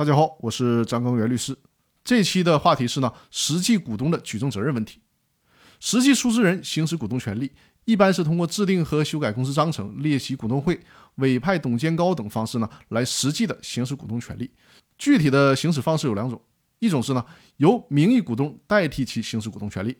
大家好，我是张根源律师。这期的话题是呢，实际股东的举证责任问题。实际出资人行使股东权利，一般是通过制定和修改公司章程、列席股东会、委派董监高等方式呢，来实际的行使股东权利。具体的行使方式有两种，一种是呢，由名义股东代替其行使股东权利，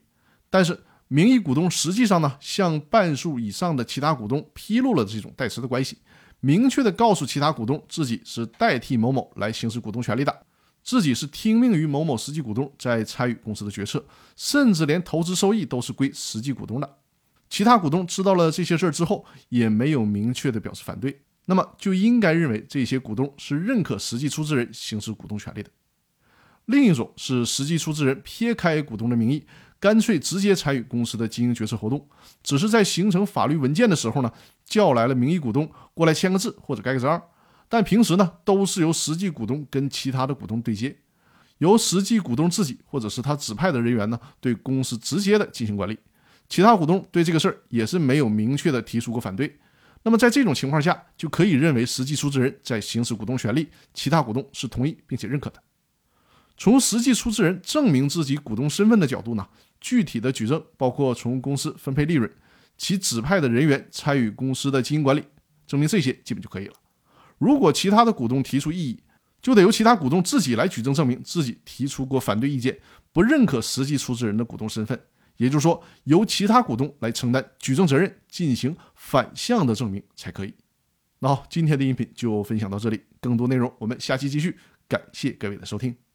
但是名义股东实际上呢，向半数以上的其他股东披露了这种代持的关系。明确的告诉其他股东自己是代替某某来行使股东权利的，自己是听命于某某实际股东在参与公司的决策，甚至连投资收益都是归实际股东的。其他股东知道了这些事儿之后，也没有明确的表示反对，那么就应该认为这些股东是认可实际出资人行使股东权利的。另一种是实际出资人撇开股东的名义。干脆直接参与公司的经营决策活动，只是在形成法律文件的时候呢，叫来了名义股东过来签个字或者盖个章，但平时呢都是由实际股东跟其他的股东对接，由实际股东自己或者是他指派的人员呢对公司直接的进行管理，其他股东对这个事儿也是没有明确的提出过反对，那么在这种情况下就可以认为实际出资人在行使股东权利，其他股东是同意并且认可的。从实际出资人证明自己股东身份的角度呢？具体的举证包括从公司分配利润，其指派的人员参与公司的经营管理，证明这些基本就可以了。如果其他的股东提出异议，就得由其他股东自己来举证证明自己提出过反对意见，不认可实际出资人的股东身份，也就是说由其他股东来承担举证责任，进行反向的证明才可以。那好，今天的音频就分享到这里，更多内容我们下期继续。感谢各位的收听。